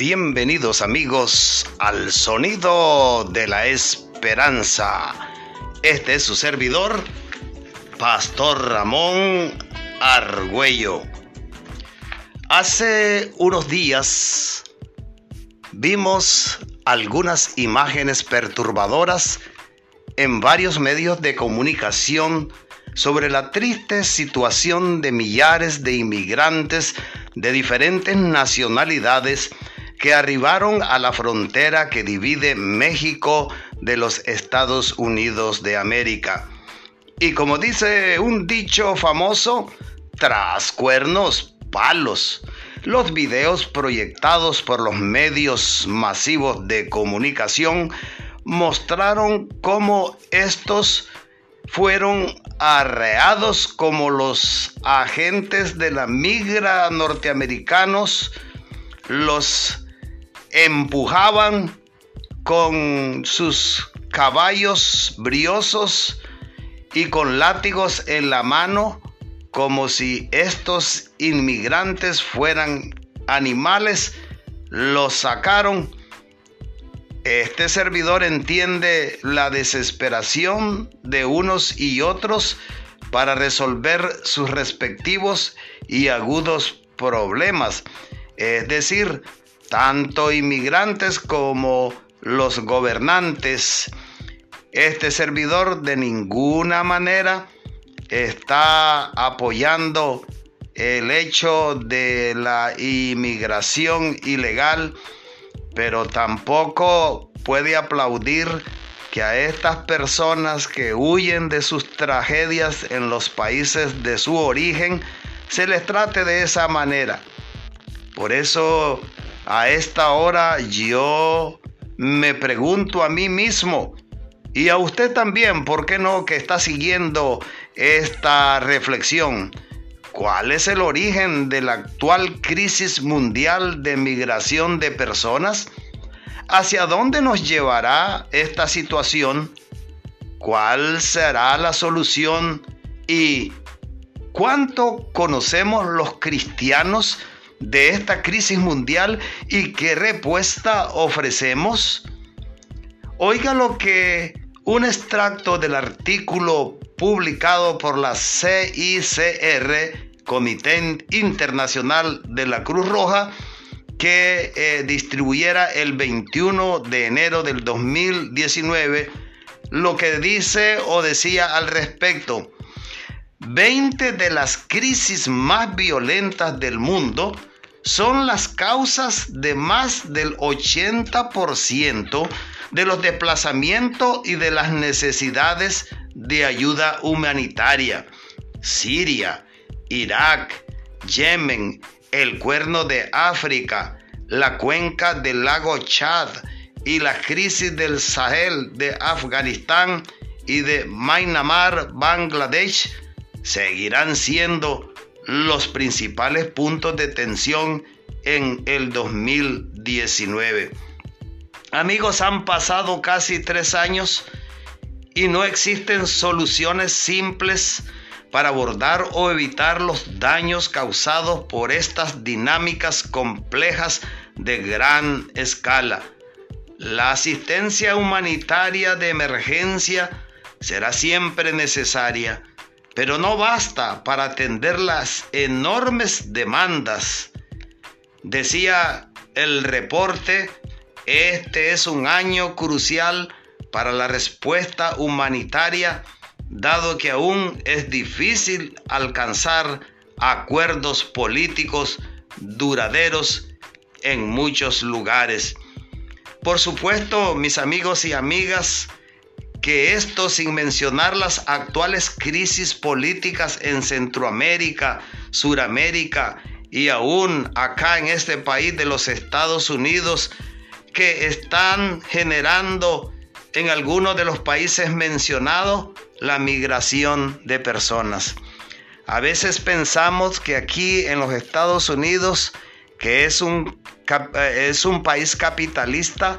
Bienvenidos amigos al sonido de la esperanza. Este es su servidor, Pastor Ramón Argüello. Hace unos días vimos algunas imágenes perturbadoras en varios medios de comunicación sobre la triste situación de millares de inmigrantes de diferentes nacionalidades que arribaron a la frontera que divide México de los Estados Unidos de América. Y como dice un dicho famoso, tras cuernos, palos. Los videos proyectados por los medios masivos de comunicación mostraron cómo estos fueron arreados como los agentes de la migra norteamericanos los empujaban con sus caballos briosos y con látigos en la mano como si estos inmigrantes fueran animales, los sacaron. Este servidor entiende la desesperación de unos y otros para resolver sus respectivos y agudos problemas. Es decir, tanto inmigrantes como los gobernantes. Este servidor de ninguna manera está apoyando el hecho de la inmigración ilegal, pero tampoco puede aplaudir que a estas personas que huyen de sus tragedias en los países de su origen se les trate de esa manera. Por eso a esta hora yo me pregunto a mí mismo y a usted también, ¿por qué no que está siguiendo esta reflexión? ¿Cuál es el origen de la actual crisis mundial de migración de personas? ¿Hacia dónde nos llevará esta situación? ¿Cuál será la solución? ¿Y cuánto conocemos los cristianos de esta crisis mundial y qué respuesta ofrecemos? Oiga lo que un extracto del artículo publicado por la CICR, Comité Internacional de la Cruz Roja, que eh, distribuyera el 21 de enero del 2019, lo que dice o decía al respecto. 20 de las crisis más violentas del mundo son las causas de más del 80% de los desplazamientos y de las necesidades de ayuda humanitaria. Siria, Irak, Yemen, el cuerno de África, la cuenca del lago Chad y la crisis del Sahel de Afganistán y de Myanmar, Bangladesh, seguirán siendo los principales puntos de tensión en el 2019. Amigos, han pasado casi tres años y no existen soluciones simples para abordar o evitar los daños causados por estas dinámicas complejas de gran escala. La asistencia humanitaria de emergencia será siempre necesaria pero no basta para atender las enormes demandas. Decía el reporte, este es un año crucial para la respuesta humanitaria, dado que aún es difícil alcanzar acuerdos políticos duraderos en muchos lugares. Por supuesto, mis amigos y amigas, que esto sin mencionar las actuales crisis políticas en Centroamérica, Suramérica y aún acá en este país de los Estados Unidos que están generando en algunos de los países mencionados la migración de personas. A veces pensamos que aquí en los Estados Unidos, que es un, es un país capitalista,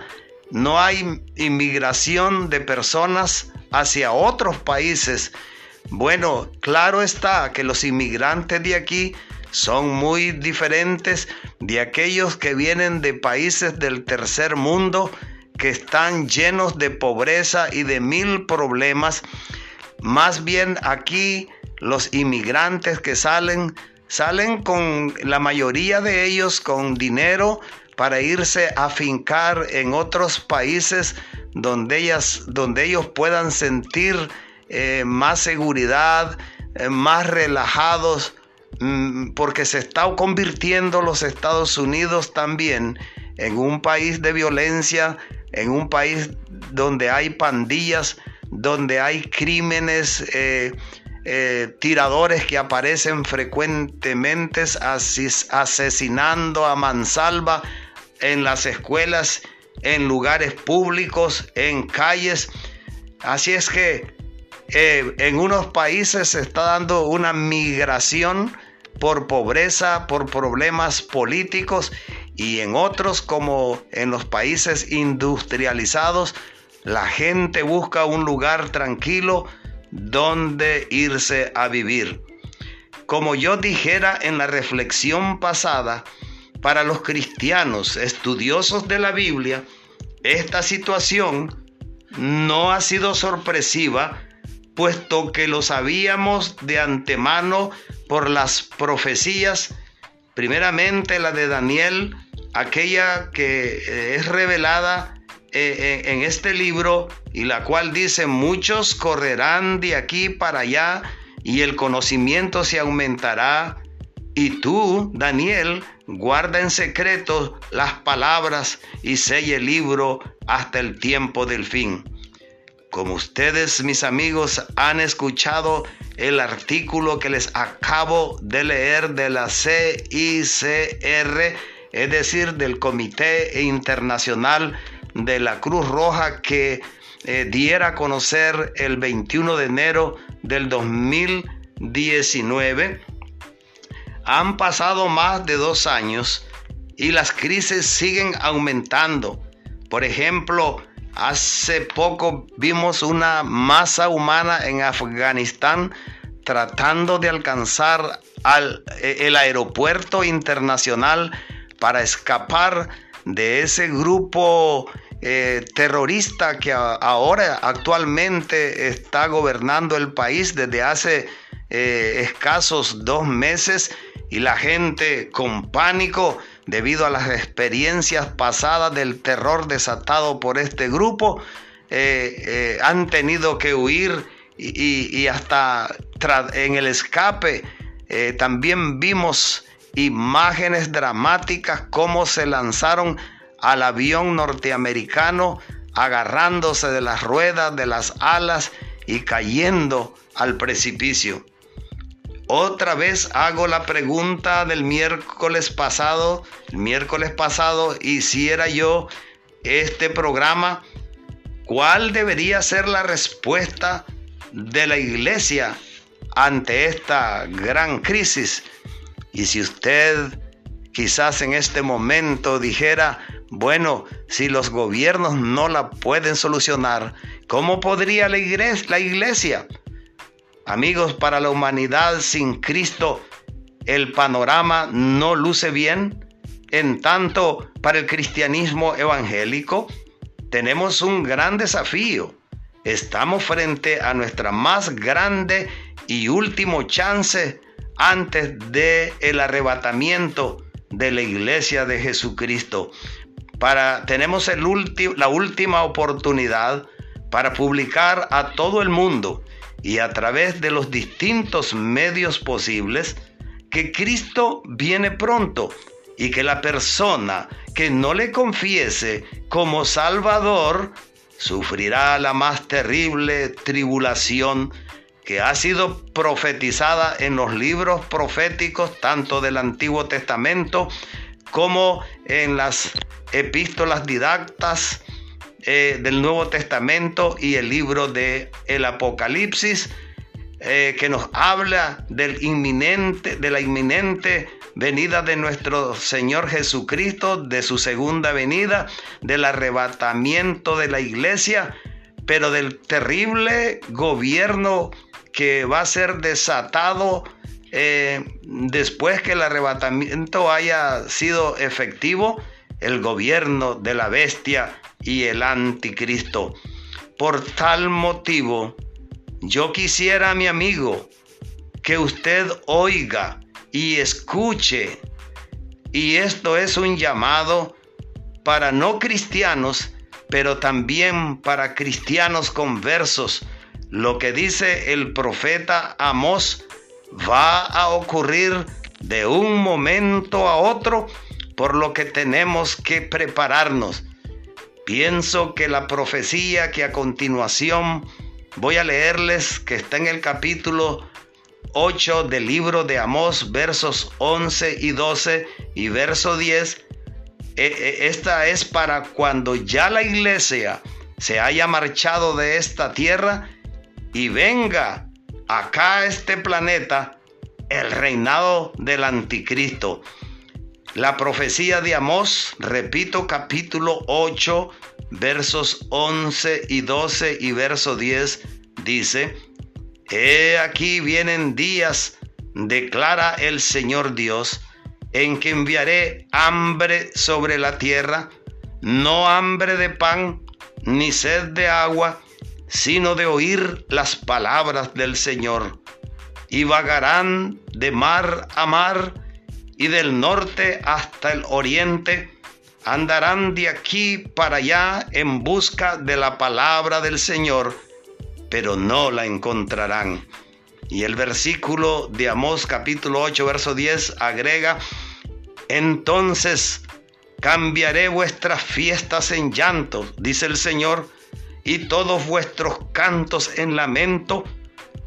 no hay inmigración de personas hacia otros países. Bueno, claro está que los inmigrantes de aquí son muy diferentes de aquellos que vienen de países del tercer mundo que están llenos de pobreza y de mil problemas. Más bien aquí los inmigrantes que salen, salen con la mayoría de ellos con dinero para irse a fincar en otros países donde, ellas, donde ellos puedan sentir eh, más seguridad, eh, más relajados, mm, porque se está convirtiendo los Estados Unidos también en un país de violencia, en un país donde hay pandillas, donde hay crímenes, eh, tiradores que aparecen frecuentemente asesinando a mansalva en las escuelas, en lugares públicos, en calles. Así es que eh, en unos países se está dando una migración por pobreza, por problemas políticos y en otros como en los países industrializados, la gente busca un lugar tranquilo donde irse a vivir. Como yo dijera en la reflexión pasada, para los cristianos estudiosos de la Biblia, esta situación no ha sido sorpresiva puesto que lo sabíamos de antemano por las profecías, primeramente la de Daniel, aquella que eh, es revelada eh, en este libro y la cual dice, muchos correrán de aquí para allá y el conocimiento se aumentará. Y tú, Daniel, guarda en secreto las palabras y sella el libro hasta el tiempo del fin. Como ustedes, mis amigos, han escuchado el artículo que les acabo de leer de la CICR, es decir, del Comité Internacional de la Cruz Roja que eh, diera a conocer el 21 de enero del 2019, han pasado más de dos años y las crisis siguen aumentando. Por ejemplo, Hace poco vimos una masa humana en Afganistán tratando de alcanzar al, e, el aeropuerto internacional para escapar de ese grupo eh, terrorista que ahora actualmente está gobernando el país desde hace eh, escasos dos meses y la gente con pánico debido a las experiencias pasadas del terror desatado por este grupo, eh, han tenido que huir y, hasta en el escape también vimos imágenes dramáticas cómo se lanzaron al avión norteamericano agarrándose de las ruedas, de las alas y cayendo al precipicio. Otra vez hago la pregunta del miércoles pasado. El miércoles pasado hiciera yo este programa. ¿Cuál debería ser la respuesta de la iglesia ante esta gran crisis? Y si usted quizás en este momento dijera, bueno, si los gobiernos no la pueden solucionar, ¿cómo podría la iglesia? La iglesia? Amigos, para la humanidad sin Cristo el panorama no luce bien. En tanto, para el cristianismo evangélico tenemos un gran desafío. Estamos frente a nuestra más grande y último chance antes de el arrebatamiento de la iglesia de Jesucristo. Para tenemos la última oportunidad para publicar a todo el mundo y a través de los distintos medios posibles que Cristo viene pronto y que la persona que no le confiese como Salvador sufrirá la más terrible tribulación que ha sido profetizada en los libros proféticos tanto del Antiguo Testamento como en las epístolas didactas eh, del Nuevo Testamento y el libro de el Apocalipsis, eh, que nos habla del inminente, de la inminente venida de nuestro Señor Jesucristo, de su segunda venida, del arrebatamiento de la iglesia, pero del terrible gobierno que va a ser desatado eh, después que el arrebatamiento haya sido efectivo, el gobierno de la bestia y el anticristo. Por tal motivo, yo quisiera, mi amigo, que usted oiga y escuche. Y esto es un llamado para no cristianos, pero también para cristianos conversos. Lo que dice el profeta Amós va a ocurrir de un momento a otro, por lo que tenemos que prepararnos. Pienso que la profecía que a continuación voy a leerles, que está en el capítulo 8 del libro de Amós, versos 11 y 12 y verso 10, e, e, esta es para cuando ya la iglesia se haya marchado de esta tierra y venga acá a este planeta el reinado del anticristo. La profecía de Amós, repito, capítulo 8, versos 11 y 12 y verso 10, dice, He aquí vienen días, declara el Señor Dios, en que enviaré hambre sobre la tierra, no hambre de pan, ni sed de agua, sino de oír las palabras del Señor. Y vagarán de mar a mar y del norte hasta el oriente, andarán de aquí para allá en busca de la palabra del Señor pero no la encontrarán. Y el versículo de Amós capítulo 8, verso 10 agrega, entonces cambiaré vuestras fiestas en llanto, dice el Señor, y todos vuestros cantos en lamento.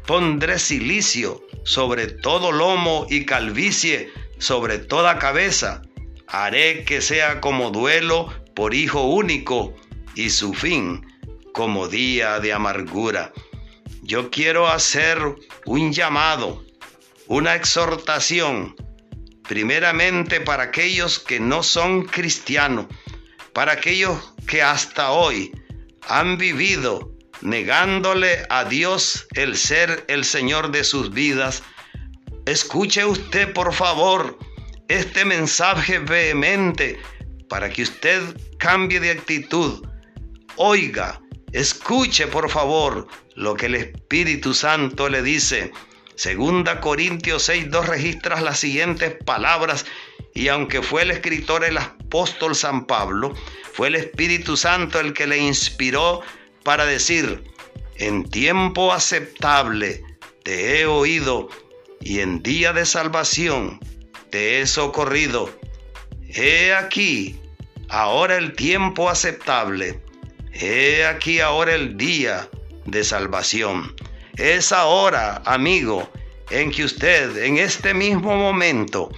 Pondré silicio sobre todo lomo y calvicie sobre toda cabeza. Haré que sea como duelo por hijo único y su fin como día de amargura. Yo quiero hacer un llamado, una exhortación, primeramente para aquellos que no son cristianos, para aquellos que hasta hoy han vivido negándole a Dios el ser el Señor de sus vidas. Escuche usted, por favor, este mensaje vehemente para que usted cambie de actitud. Oiga, Escuche por favor lo que el Espíritu Santo le dice. Segunda Corintios 6.2 registra las siguientes palabras y aunque fue el escritor el apóstol San Pablo, fue el Espíritu Santo el que le inspiró para decir, en tiempo aceptable te he oído y en día de salvación te he socorrido. He aquí, ahora el tiempo aceptable He aquí ahora el día de salvación. Es ahora, amigo, en que usted, en este mismo momento,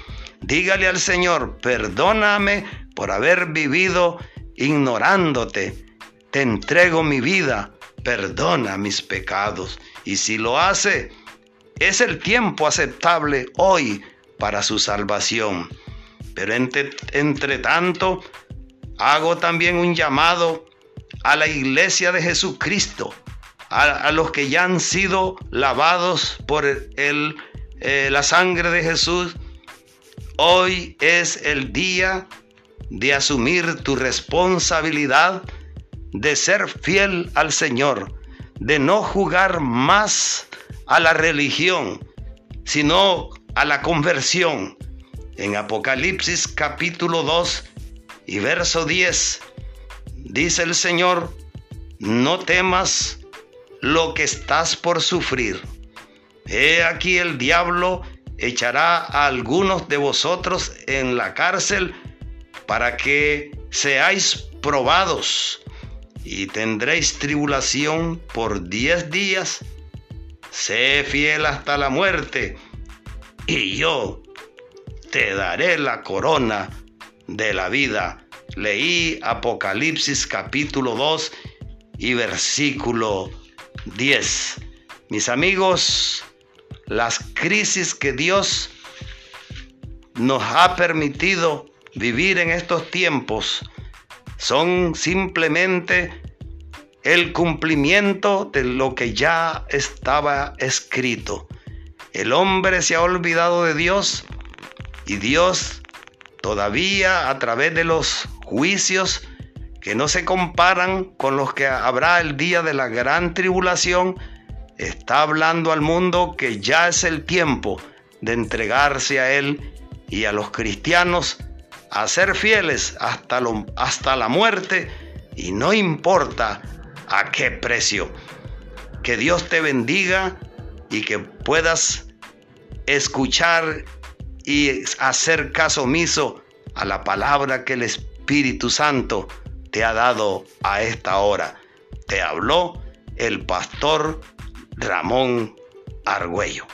dígale al Señor, perdóname por haber vivido ignorándote. Te entrego mi vida, perdona mis pecados. Y si lo hace, es el tiempo aceptable hoy para su salvación. Pero entre, tanto, hago también un llamado a la iglesia de Jesucristo, a, los que ya han sido lavados por el, eh, la sangre de Jesús. Hoy es el día de asumir tu responsabilidad de ser fiel al Señor, de no jugar más a la religión, sino a la conversión. En Apocalipsis capítulo 2 y verso 10 Dice el Señor, no temas lo que estás por sufrir. He aquí el diablo echará a algunos de vosotros en la cárcel para que seáis probados y tendréis tribulación por diez días. Sé fiel hasta la muerte y yo te daré la corona de la vida leí Apocalipsis capítulo 2 y versículo 10. Mis amigos, las crisis que Dios nos ha permitido vivir en estos tiempos son simplemente el cumplimiento de lo que ya estaba escrito. El hombre se ha olvidado de Dios y Dios todavía a través de los juicios que no se comparan con los que habrá el día de la gran tribulación, está hablando al mundo que ya es el tiempo de entregarse a Él y a los cristianos a ser fieles hasta, lo, hasta la muerte y no importa a qué precio. Que Dios te bendiga y que puedas escuchar y hacer caso omiso a la palabra que el Espíritu Santo te ha dado a esta hora. Te habló el pastor Ramón Argüello.